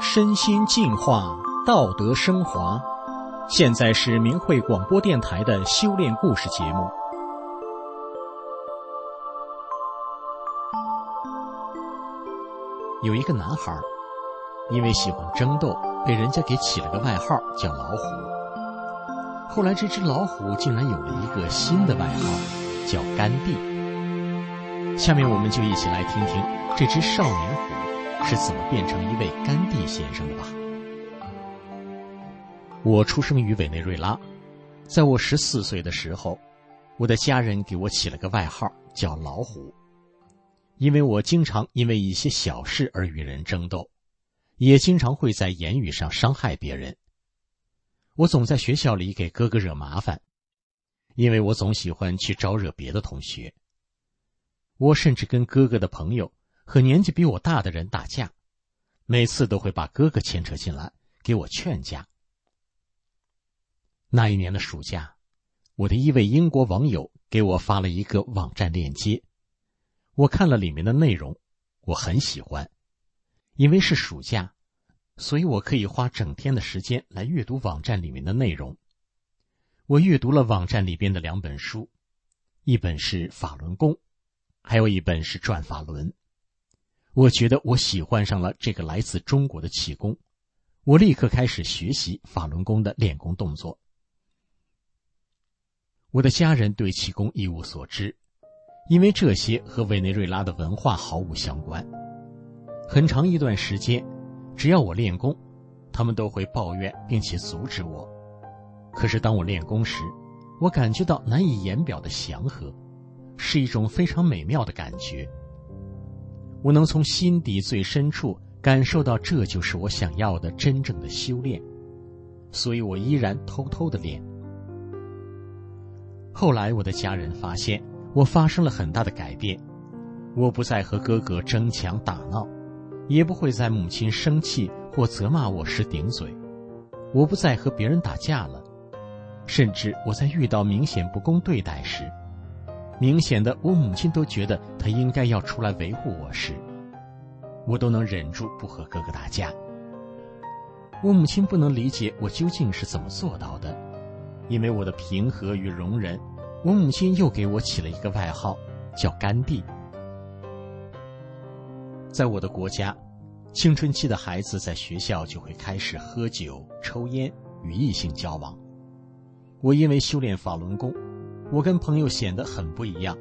身心净化，道德升华。现在是明慧广播电台的修炼故事节目。有一个男孩，因为喜欢争斗，被人家给起了个外号叫老虎。后来，这只老虎竟然有了一个新的外号，叫甘地。下面，我们就一起来听听这只少年虎是怎么变成一位甘地先生的吧。我出生于委内瑞拉，在我十四岁的时候，我的家人给我起了个外号叫老虎。因为我经常因为一些小事而与人争斗，也经常会在言语上伤害别人。我总在学校里给哥哥惹麻烦，因为我总喜欢去招惹别的同学。我甚至跟哥哥的朋友和年纪比我大的人打架，每次都会把哥哥牵扯进来给我劝架。那一年的暑假，我的一位英国网友给我发了一个网站链接。我看了里面的内容，我很喜欢，因为是暑假，所以我可以花整天的时间来阅读网站里面的内容。我阅读了网站里边的两本书，一本是《法轮功》，还有一本是《转法轮》。我觉得我喜欢上了这个来自中国的气功，我立刻开始学习法轮功的练功动作。我的家人对气功一无所知。因为这些和委内瑞拉的文化毫无相关，很长一段时间，只要我练功，他们都会抱怨并且阻止我。可是当我练功时，我感觉到难以言表的祥和，是一种非常美妙的感觉。我能从心底最深处感受到，这就是我想要的真正的修炼，所以我依然偷偷的练。后来，我的家人发现。我发生了很大的改变，我不再和哥哥争强打闹，也不会在母亲生气或责骂我时顶嘴，我不再和别人打架了，甚至我在遇到明显不公对待时，明显的我母亲都觉得她应该要出来维护我时，我都能忍住不和哥哥打架。我母亲不能理解我究竟是怎么做到的，因为我的平和与容忍。我母亲又给我起了一个外号，叫“甘地”。在我的国家，青春期的孩子在学校就会开始喝酒、抽烟、与异性交往。我因为修炼法轮功，我跟朋友显得很不一样。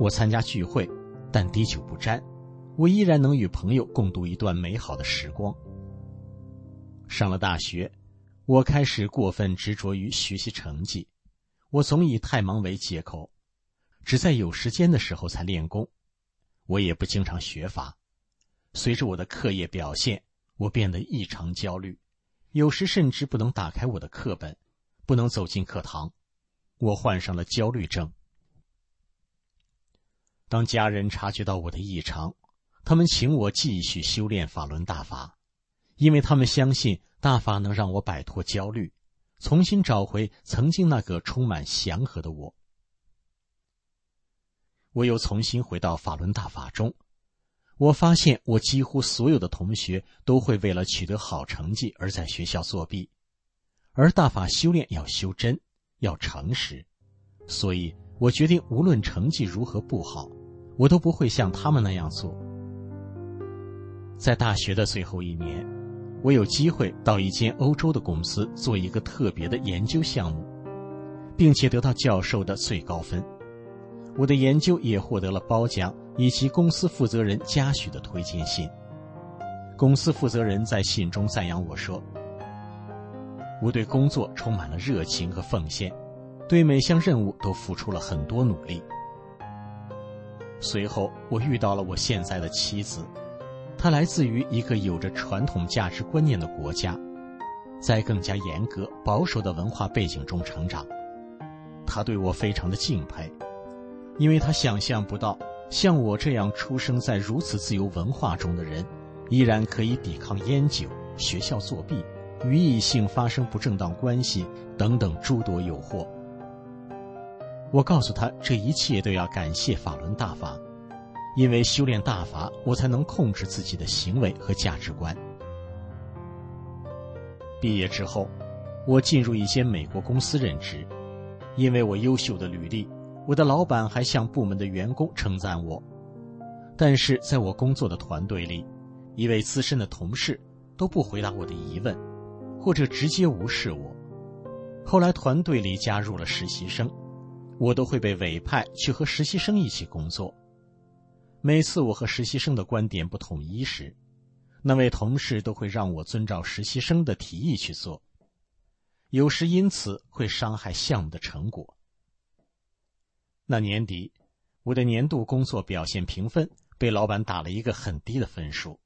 我参加聚会，但滴酒不沾，我依然能与朋友共度一段美好的时光。上了大学，我开始过分执着于学习成绩。我总以太忙为借口，只在有时间的时候才练功。我也不经常学法。随着我的课业表现，我变得异常焦虑，有时甚至不能打开我的课本，不能走进课堂。我患上了焦虑症。当家人察觉到我的异常，他们请我继续修炼法轮大法，因为他们相信大法能让我摆脱焦虑。重新找回曾经那个充满祥和的我。我又重新回到法轮大法中，我发现我几乎所有的同学都会为了取得好成绩而在学校作弊，而大法修炼要修真，要诚实，所以我决定无论成绩如何不好，我都不会像他们那样做。在大学的最后一年。我有机会到一间欧洲的公司做一个特别的研究项目，并且得到教授的最高分。我的研究也获得了褒奖以及公司负责人嘉许的推荐信。公司负责人在信中赞扬我说：“我对工作充满了热情和奉献，对每项任务都付出了很多努力。”随后，我遇到了我现在的妻子。她来自于一个有着传统价值观念的国家，在更加严格保守的文化背景中成长。她对我非常的敬佩，因为他想象不到像我这样出生在如此自由文化中的人，依然可以抵抗烟酒、学校作弊、与异性发生不正当关系等等诸多诱惑。我告诉他，这一切都要感谢法轮大法，因为修炼大法，我才能控制自己的行为和价值观。毕业之后，我进入一间美国公司任职，因为我优秀的履历，我的老板还向部门的员工称赞我。但是在我工作的团队里，一位资深的同事都不回答我的疑问，或者直接无视我。后来团队里加入了实习生。我都会被委派去和实习生一起工作。每次我和实习生的观点不统一时，那位同事都会让我遵照实习生的提议去做，有时因此会伤害项目的成果。那年底，我的年度工作表现评分被老板打了一个很低的分数，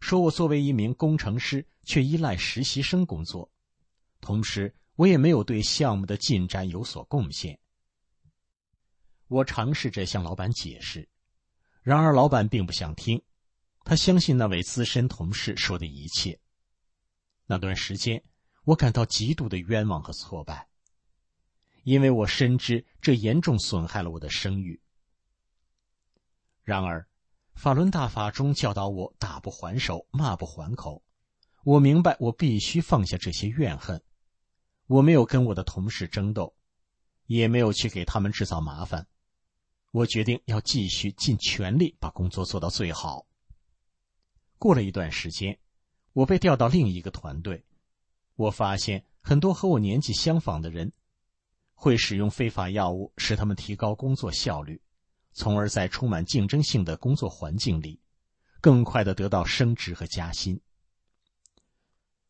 说我作为一名工程师却依赖实习生工作，同时我也没有对项目的进展有所贡献。我尝试着向老板解释，然而老板并不想听。他相信那位资深同事说的一切。那段时间，我感到极度的冤枉和挫败，因为我深知这严重损害了我的声誉。然而，法轮大法中教导我打不还手，骂不还口。我明白，我必须放下这些怨恨。我没有跟我的同事争斗，也没有去给他们制造麻烦。我决定要继续尽全力把工作做到最好。过了一段时间，我被调到另一个团队。我发现很多和我年纪相仿的人，会使用非法药物，使他们提高工作效率，从而在充满竞争性的工作环境里，更快的得到升职和加薪。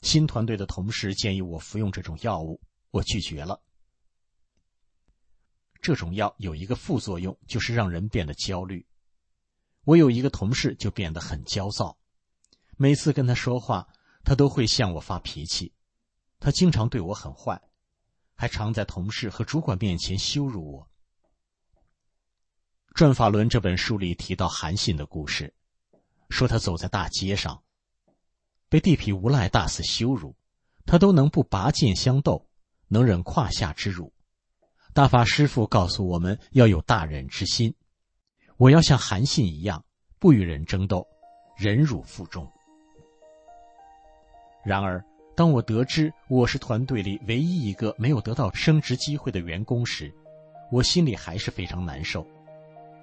新团队的同事建议我服用这种药物，我拒绝了。这种药有一个副作用，就是让人变得焦虑。我有一个同事就变得很焦躁，每次跟他说话，他都会向我发脾气。他经常对我很坏，还常在同事和主管面前羞辱我。《转法轮》这本书里提到韩信的故事，说他走在大街上，被地痞无赖大肆羞辱，他都能不拔剑相斗，能忍胯下之辱。大法师父告诉我们要有大忍之心，我要像韩信一样，不与人争斗，忍辱负重。然而，当我得知我是团队里唯一一个没有得到升职机会的员工时，我心里还是非常难受。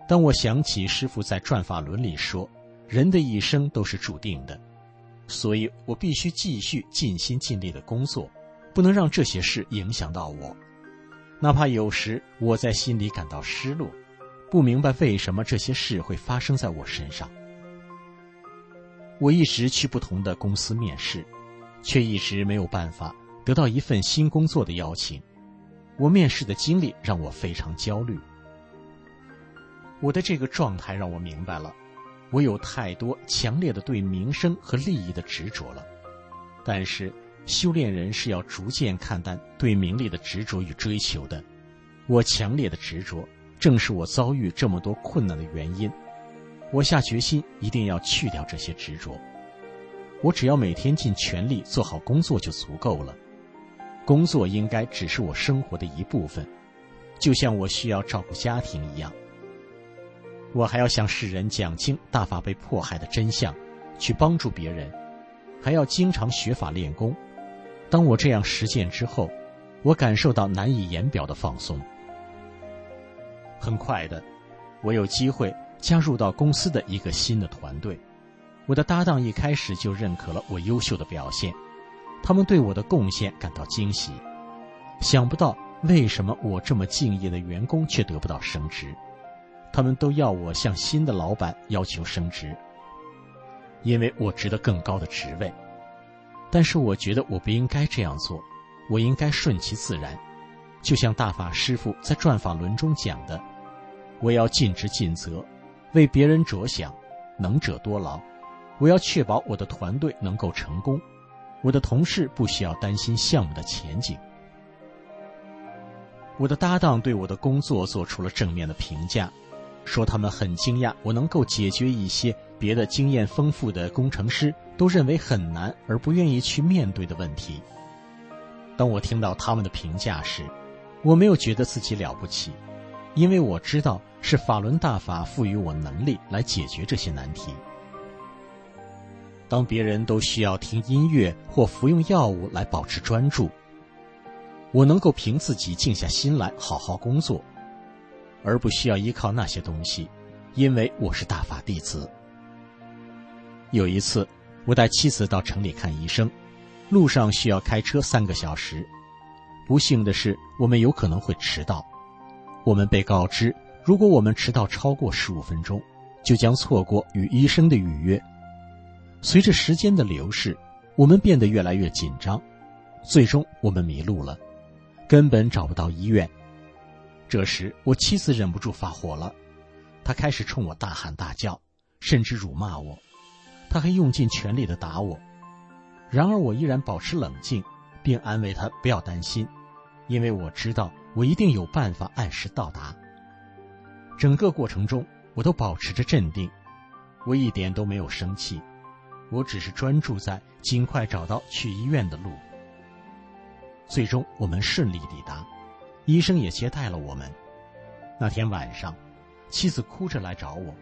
当我想起师傅在《转法轮》里说：“人的一生都是注定的，所以我必须继续尽心尽力的工作，不能让这些事影响到我。”哪怕有时我在心里感到失落，不明白为什么这些事会发生在我身上。我一直去不同的公司面试，却一直没有办法得到一份新工作的邀请。我面试的经历让我非常焦虑。我的这个状态让我明白了，我有太多强烈的对名声和利益的执着了。但是。修炼人是要逐渐看淡对名利的执着与追求的。我强烈的执着，正是我遭遇这么多困难的原因。我下决心一定要去掉这些执着。我只要每天尽全力做好工作就足够了。工作应该只是我生活的一部分，就像我需要照顾家庭一样。我还要向世人讲清大法被迫害的真相，去帮助别人，还要经常学法练功。当我这样实践之后，我感受到难以言表的放松。很快的，我有机会加入到公司的一个新的团队。我的搭档一开始就认可了我优秀的表现，他们对我的贡献感到惊喜。想不到为什么我这么敬业的员工却得不到升职，他们都要我向新的老板要求升职，因为我值得更高的职位。但是我觉得我不应该这样做，我应该顺其自然，就像大法师父在《转法轮》中讲的：“我要尽职尽责，为别人着想，能者多劳。我要确保我的团队能够成功，我的同事不需要担心项目的前景。”我的搭档对我的工作做出了正面的评价，说他们很惊讶我能够解决一些别的经验丰富的工程师。都认为很难而不愿意去面对的问题。当我听到他们的评价时，我没有觉得自己了不起，因为我知道是法轮大法赋予我能力来解决这些难题。当别人都需要听音乐或服用药物来保持专注，我能够凭自己静下心来好好工作，而不需要依靠那些东西，因为我是大法弟子。有一次，我带妻子到城里看医生，路上需要开车三个小时。不幸的是，我们有可能会迟到。我们被告知，如果我们迟到超过十五分钟，就将错过与医生的预约。随着时间的流逝，我们变得越来越紧张，最终我们迷路了，根本找不到医院。这时，我妻子忍不住发火了，她开始冲我大喊大叫，甚至辱骂我，她还用尽全力的打我。然而，我依然保持冷静。并安慰他不要担心，因为我知道我一定有办法按时到达。整个过程中，我都保持着镇定，我一点都没有生气，我只是专注在尽快找到去医院的路。最终，我们顺利抵达，医生也接待了我们。那天晚上，妻子哭着来找我，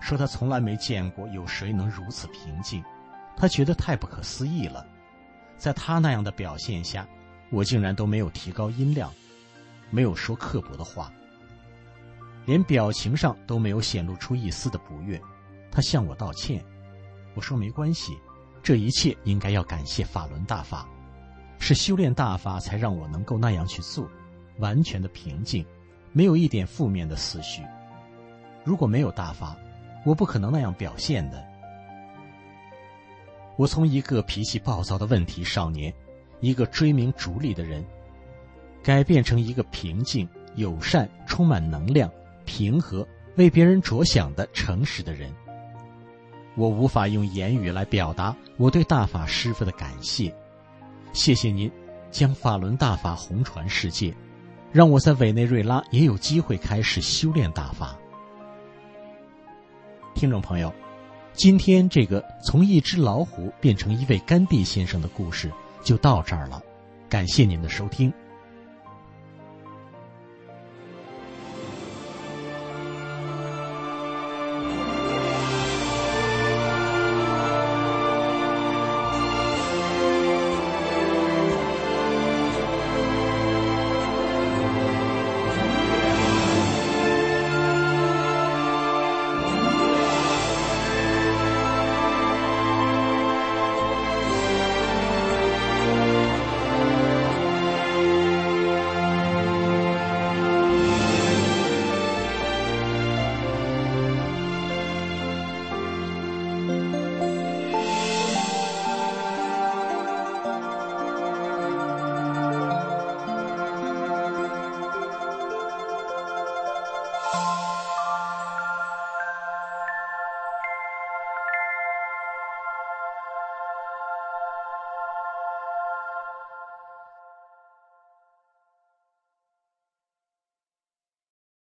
说她从来没见过有谁能如此平静，她觉得太不可思议了。在她那样的表现下，我竟然都没有提高音量，没有说刻薄的话，连表情上都没有显露出一丝的不悦。她向我道歉，我说没关系，这一切应该要感谢法轮大法，是修炼大法才让我能够那样去做，完全的平静，没有一点负面的思绪。如果没有大法，我不可能那样表现的。我从一个脾气暴躁的问题少年，一个追名逐利的人，改变成一个平静、友善、充满能量、平和、为别人着想的诚实的人。我无法用言语来表达我对大法师父的感谢。谢谢您，将法轮大法红传世界，让我在委内瑞拉也有机会开始修炼大法。听众朋友。今天这个从一只老虎变成一位甘地先生的故事就到这儿了，感谢您的收听。